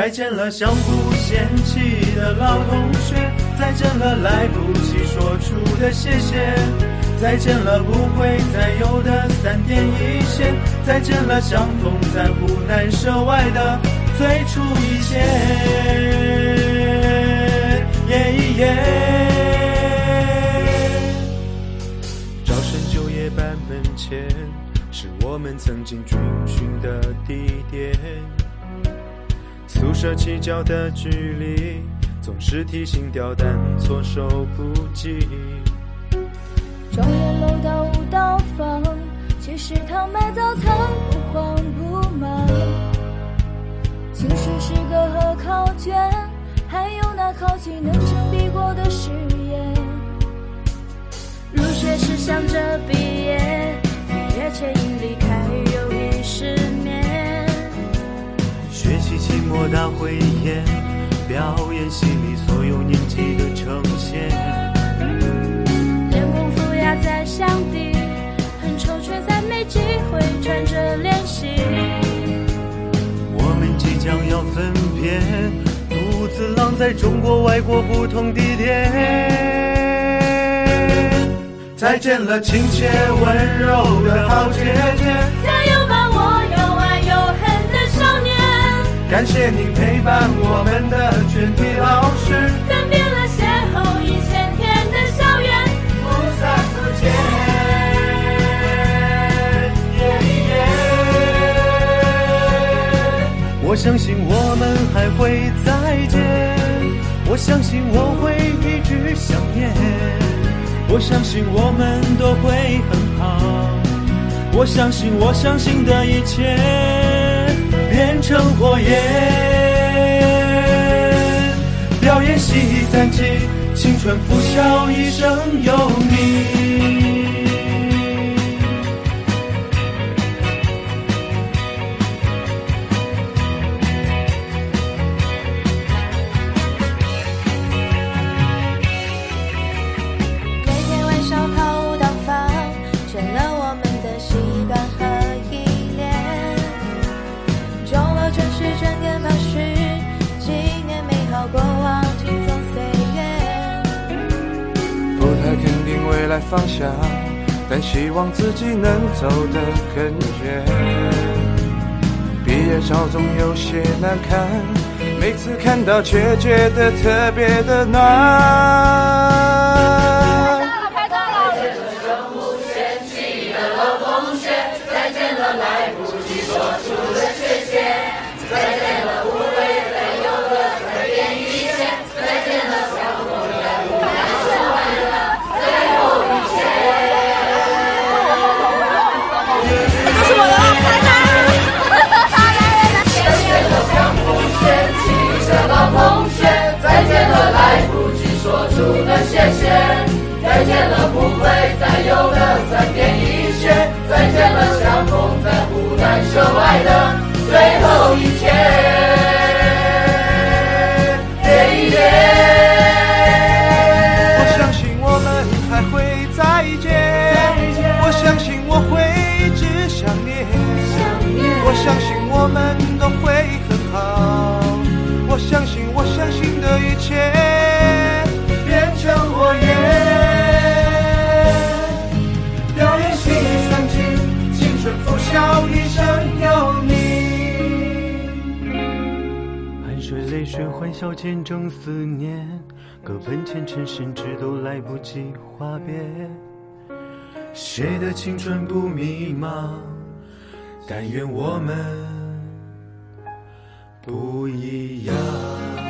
再见了相互嫌弃的老同学，再见了来不及说出的谢谢，再见了不会再有的三点一线，再见了相逢在湖南涉外的。最初一切。耶耶，招生就业班门前，是我们曾经军训的地点。宿舍起脚的距离，总是提心吊胆，措手不及。状元楼到五道坊，去食堂买早餐，不慌不忙。情绪诗歌和考卷，还有那考级能成笔过的誓言。入学时想着毕业，毕业前因离学习期末大会演，表演戏里所有年纪的呈现。练功夫压在箱底，很丑却再没机会穿着练习。我们即将要分别，独自浪在中国、外国不同地点。再见了，亲切温柔的好姐姐。感谢你陪伴我们的全体老师，暂别了邂逅一千天的校园，不再不见。我相信我们还会再见，我相信我会一直想念，我相信我们都会很好，我相信我相信的一切。变成火焰。表演系三级，青春拂晓，一生有来放下，但希望自己能走得更远。毕业照总有些难看，每次看到却觉得特别的暖。我们都会很好，我相信我相信的一切变成火焰。表演系三级，青春拂晓，一生有你。汗水泪水欢笑见证思念，各奔前尘甚至都来不及话别。谁的青春不迷茫？但愿我们不一样。